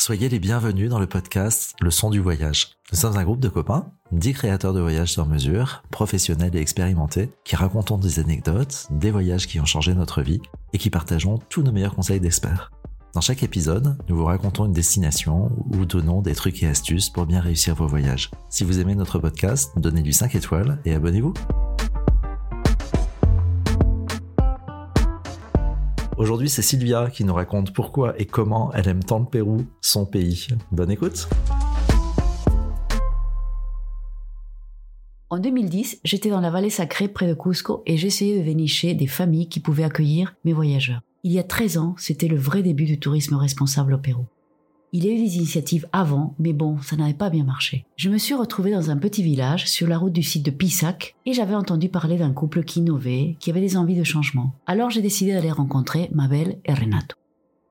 Soyez les bienvenus dans le podcast Le son du voyage. Nous sommes un groupe de copains, dix créateurs de voyages sur mesure, professionnels et expérimentés, qui racontons des anecdotes, des voyages qui ont changé notre vie et qui partageons tous nos meilleurs conseils d'experts. Dans chaque épisode, nous vous racontons une destination ou donnons des trucs et astuces pour bien réussir vos voyages. Si vous aimez notre podcast, donnez-lui 5 étoiles et abonnez-vous. Aujourd'hui, c'est Sylvia qui nous raconte pourquoi et comment elle aime tant le Pérou, son pays. Bonne écoute En 2010, j'étais dans la vallée sacrée près de Cusco et j'essayais de dénicher des familles qui pouvaient accueillir mes voyageurs. Il y a 13 ans, c'était le vrai début du tourisme responsable au Pérou. Il y a des initiatives avant, mais bon, ça n'avait pas bien marché. Je me suis retrouvée dans un petit village sur la route du site de Pisac et j'avais entendu parler d'un couple qui innovait, qui avait des envies de changement. Alors j'ai décidé d'aller rencontrer Mabel et Renato.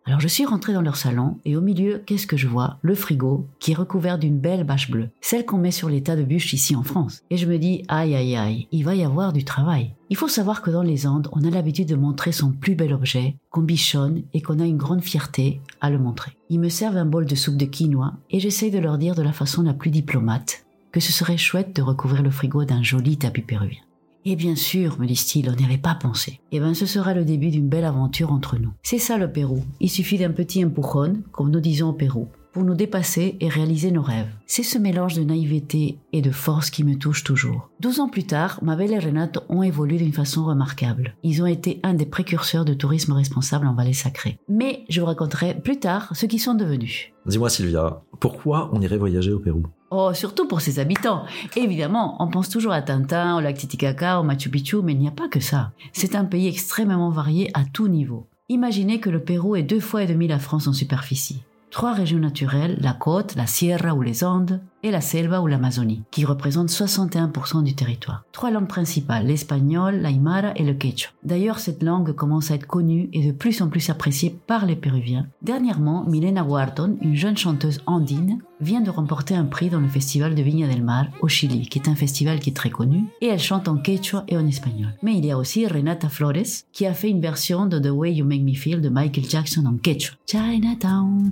Alors je suis rentrée dans leur salon et au milieu, qu'est-ce que je vois? Le frigo qui est recouvert d'une belle bâche bleue, celle qu'on met sur les tas de bûches ici en France. Et je me dis, aïe aïe aïe, il va y avoir du travail. Il faut savoir que dans les Andes, on a l'habitude de montrer son plus bel objet, qu'on bichonne et qu'on a une grande fierté à le montrer. Ils me servent un bol de soupe de quinoa et j'essaye de leur dire de la façon la plus diplomate que ce serait chouette de recouvrir le frigo d'un joli tapis péruvien. Et bien sûr, me disent-ils, on n'y avait pas pensé. Eh bien, ce sera le début d'une belle aventure entre nous. C'est ça le Pérou. Il suffit d'un petit empujon, comme nous disons au Pérou, pour nous dépasser et réaliser nos rêves. C'est ce mélange de naïveté et de force qui me touche toujours. Douze ans plus tard, Mabel et Renato ont évolué d'une façon remarquable. Ils ont été un des précurseurs de tourisme responsable en vallée sacrée. Mais je vous raconterai plus tard ce qu'ils sont devenus. Dis-moi Sylvia, pourquoi on irait voyager au Pérou? Oh, surtout pour ses habitants. Évidemment, on pense toujours à Tintin, au lac Titicaca, au Machu Picchu, mais il n'y a pas que ça. C'est un pays extrêmement varié à tout niveau. Imaginez que le Pérou est deux fois et demi la France en superficie. Trois régions naturelles, la côte, la sierra ou les Andes, et la selva ou l'Amazonie, qui représentent 61% du territoire. Trois langues principales, l'espagnol, l'aymara et le quechua. D'ailleurs, cette langue commence à être connue et de plus en plus appréciée par les Péruviens. Dernièrement, Milena Wharton, une jeune chanteuse andine, vient de remporter un prix dans le festival de Viña del Mar au Chili, qui est un festival qui est très connu, et elle chante en quechua et en espagnol. Mais il y a aussi Renata Flores, qui a fait une version de The Way You Make Me Feel de Michael Jackson en quechua. Chinatown,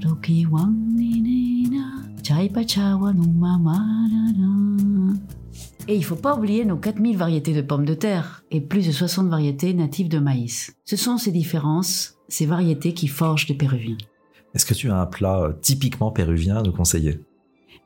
et il faut pas oublier nos 4000 variétés de pommes de terre et plus de 60 variétés natives de maïs. Ce sont ces différences, ces variétés qui forgent les Péruviens. Est-ce que tu as un plat euh, typiquement péruvien à nous conseiller?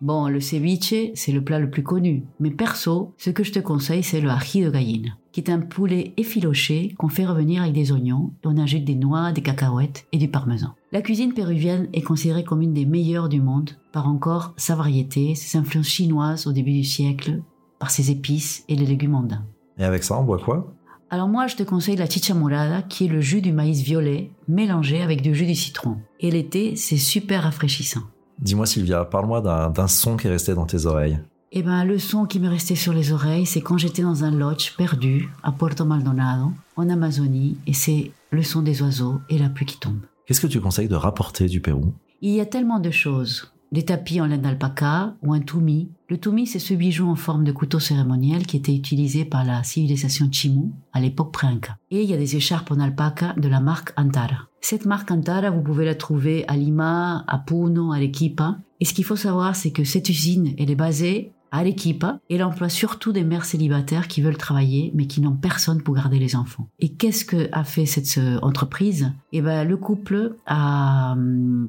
Bon, le ceviche, c'est le plat le plus connu. Mais perso, ce que je te conseille, c'est le ají de gallina, qui est un poulet effiloché qu'on fait revenir avec des oignons et on ajoute des noix, des cacahuètes et du parmesan. La cuisine péruvienne est considérée comme une des meilleures du monde par encore sa variété, ses influences chinoises au début du siècle, par ses épices et les légumes andins. Et avec ça, on boit quoi? Alors moi, je te conseille la chicha morada, qui est le jus du maïs violet mélangé avec du jus du citron. Et l'été, c'est super rafraîchissant. Dis-moi Sylvia, parle-moi d'un son qui est resté dans tes oreilles. Eh ben, le son qui me restait sur les oreilles, c'est quand j'étais dans un lodge perdu à Puerto Maldonado, en Amazonie, et c'est le son des oiseaux et la pluie qui tombe. Qu'est-ce que tu conseilles de rapporter du Pérou? Il y a tellement de choses des tapis en laine d'alpaca ou un toumi. Le toumi, c'est ce bijou en forme de couteau cérémoniel qui était utilisé par la civilisation Chimu à l'époque pré-inca. Et il y a des écharpes en alpaca de la marque Antara. Cette marque Antara, vous pouvez la trouver à Lima, à Puno, à Arequipa. Et ce qu'il faut savoir, c'est que cette usine, elle est basée à l'équipe et elle emploie surtout des mères célibataires qui veulent travailler mais qui n'ont personne pour garder les enfants. Et qu'est-ce que a fait cette entreprise? Eh ben le couple a,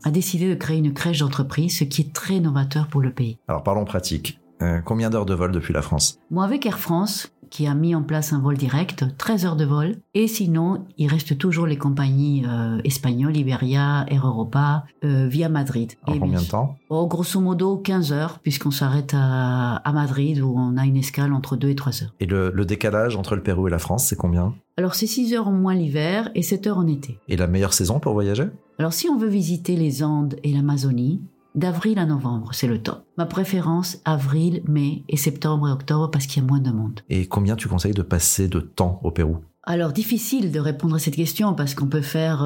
a décidé de créer une crèche d'entreprise, ce qui est très novateur pour le pays. Alors parlons pratique. Euh, combien d'heures de vol depuis la France? Moi avec Air France, qui a mis en place un vol direct, 13 heures de vol. Et sinon, il reste toujours les compagnies euh, espagnoles, Iberia, Air Europa, euh, via Madrid. En combien de temps? oh, Grosso modo 15 heures, puisqu'on s'arrête à, à, Madrid où on a une escale entre 2 et 3 heures. Et le, le décalage entre le Pérou et la France, c'est combien? Alors c'est 6 heures en moins l'hiver et 7 heures en été. Et la meilleure saison pour voyager? Alors si on veut visiter les Andes et l'Amazonie, D'avril à novembre, c'est le temps. Ma préférence, avril, mai et septembre et octobre parce qu'il y a moins de monde. Et combien tu conseilles de passer de temps au Pérou? Alors, difficile de répondre à cette question parce qu'on peut faire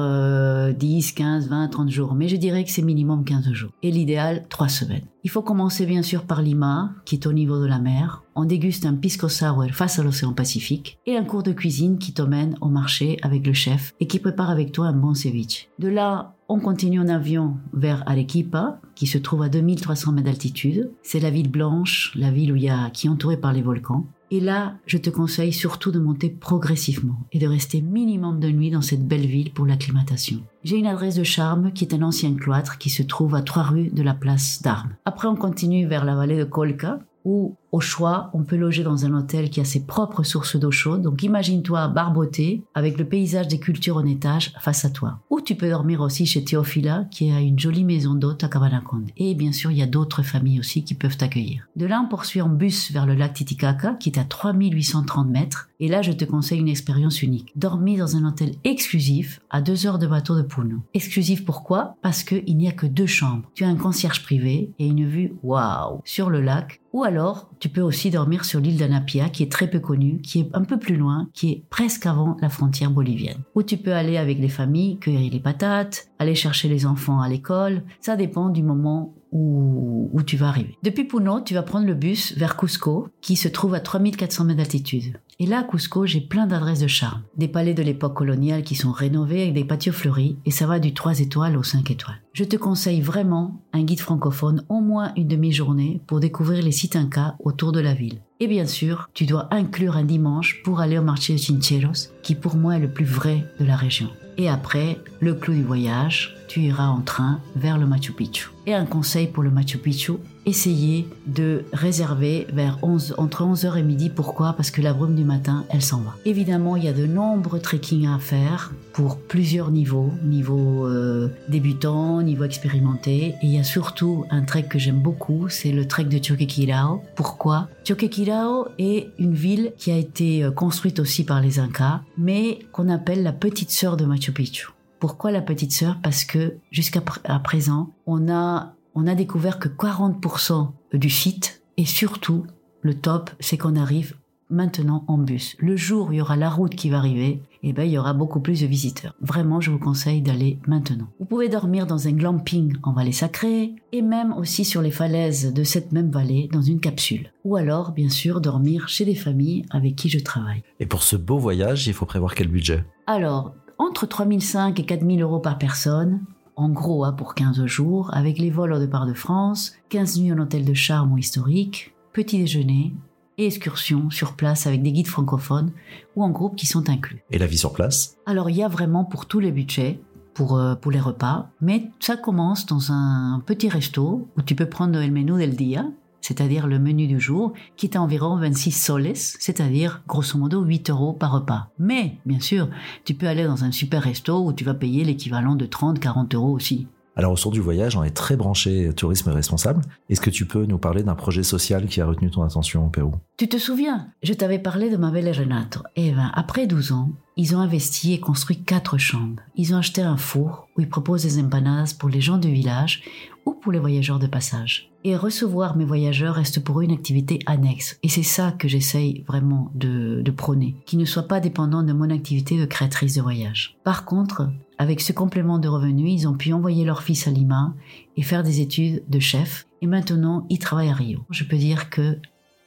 10, 15, 20, 30 jours, mais je dirais que c'est minimum 15 jours. Et l'idéal, 3 semaines. Il faut commencer bien sûr par Lima, qui est au niveau de la mer. On déguste un pisco sour face à l'océan Pacifique et un cours de cuisine qui t'emmène au marché avec le chef et qui prépare avec toi un bon ceviche. De là, on continue en avion vers Arequipa, qui se trouve à 2300 mètres d'altitude. C'est la ville blanche, la ville qui est entourée par les volcans. Et là, je te conseille surtout de monter progressivement et de rester minimum de nuit dans cette belle ville pour l'acclimatation. J'ai une adresse de charme qui est un ancien cloître qui se trouve à trois rues de la place d'Armes. Après, on continue vers la vallée de Kolka, où au choix, on peut loger dans un hôtel qui a ses propres sources d'eau chaude. Donc imagine-toi barboté avec le paysage des cultures en étage face à toi. Ou tu peux dormir aussi chez Théophila qui a une jolie maison d'hôte à Kabanakonde. Et bien sûr, il y a d'autres familles aussi qui peuvent t'accueillir. De là, on poursuit en bus vers le lac Titicaca qui est à 3830 mètres. Et là, je te conseille une expérience unique. Dormir dans un hôtel exclusif à deux heures de bateau de Puno. Exclusif pourquoi? Parce qu'il n'y a que deux chambres. Tu as un concierge privé et une vue waouh sur le lac. Ou alors, tu peux aussi dormir sur l'île d'Anapia, qui est très peu connue, qui est un peu plus loin, qui est presque avant la frontière bolivienne. Ou tu peux aller avec les familles, cueillir les patates, aller chercher les enfants à l'école. Ça dépend du moment où, tu vas arriver. Depuis Puno, tu vas prendre le bus vers Cusco, qui se trouve à 3400 mètres d'altitude. Et là, à Cusco, j'ai plein d'adresses de charme. Des palais de l'époque coloniale qui sont rénovés avec des patios fleuris, et ça va du 3 étoiles au 5 étoiles. Je te conseille vraiment un guide francophone, au moins une demi-journée, pour découvrir les sites incas autour de la ville. Et bien sûr, tu dois inclure un dimanche pour aller au marché de Chincheros, qui pour moi est le plus vrai de la région. Et après, le clou du voyage, tu iras en train vers le Machu Picchu. Et un conseil pour le Machu Picchu, essayez de réserver vers 11, entre 11h et midi. Pourquoi? Parce que la brume du matin, elle s'en va. Évidemment, il y a de nombreux trekking à faire pour plusieurs niveaux, niveau euh, débutant, niveau expérimenté. Et il y a surtout un trek que j'aime beaucoup, c'est le trek de Choquequirao. Pourquoi? Choquequirao est une ville qui a été euh, construite aussi par les Incas, mais qu'on appelle la petite sœur de Machu Picchu. Pourquoi la petite sœur? Parce que jusqu'à présent, on a, on a découvert que 40% du site et surtout, le top, c'est qu'on arrive maintenant en bus. Le jour où il y aura la route qui va arriver, eh ben, il y aura beaucoup plus de visiteurs. Vraiment, je vous conseille d'aller maintenant. Vous pouvez dormir dans un glamping en vallée sacrée et même aussi sur les falaises de cette même vallée dans une capsule. Ou alors, bien sûr, dormir chez des familles avec qui je travaille. Et pour ce beau voyage, il faut prévoir quel budget? Alors, entre 3005 et 4000 euros par personne, en gros hein, pour 15 jours, avec les vols au départ de France, 15 nuits en hôtel de charme ou historique, petit déjeuner et excursions sur place avec des guides francophones ou en groupe qui sont inclus. Et la vie sur place? Alors il y a vraiment pour tous les budgets, pour, euh, pour les repas, mais ça commence dans un petit resto où tu peux prendre le menu del dia, c'est-à-dire le menu du jour, qui est à environ 26 soles, c'est-à-dire grosso modo 8 euros par repas. Mais, bien sûr, tu peux aller dans un super resto où tu vas payer l'équivalent de 30-40 euros aussi. Alors au sort du voyage, on est très branché tourisme responsable. Est-ce que tu peux nous parler d'un projet social qui a retenu ton attention au Pérou? Tu te souviens? Je t'avais parlé de ma belle Renato. Eh ben, après 12 ans, ils ont investi et construit quatre chambres. Ils ont acheté un four où ils proposent des empanadas pour les gens du village ou pour les voyageurs de passage. Et recevoir mes voyageurs reste pour eux une activité annexe. Et c'est ça que j'essaye vraiment de, prôner, qui ne soit pas dépendant de mon activité de créatrice de voyage. Par contre, avec ce complément de revenus, ils ont pu envoyer leur fils à Lima et faire des études de chef. Et maintenant, ils travaillent à Rio. Je peux dire que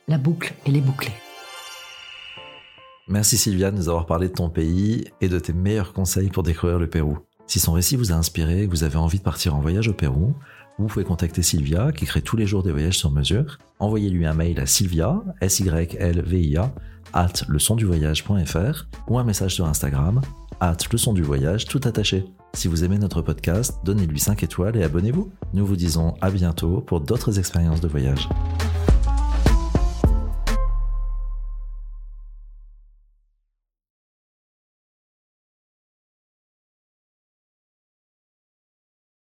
la boucle, elle est bouclée. Merci Sylvia de nous avoir parlé de ton pays et de tes meilleurs conseils pour découvrir le Pérou. Si son récit vous a inspiré et que vous avez envie de partir en voyage au Pérou, vous pouvez contacter Sylvia, qui crée tous les jours des voyages sur mesure. Envoyez-lui un mail à sylvia, s y l v i a ou un message sur Instagram, at leçon du voyage, tout attaché. Si vous aimez notre podcast, donnez-lui 5 étoiles et abonnez-vous. Nous vous disons à bientôt pour d'autres expériences de voyage.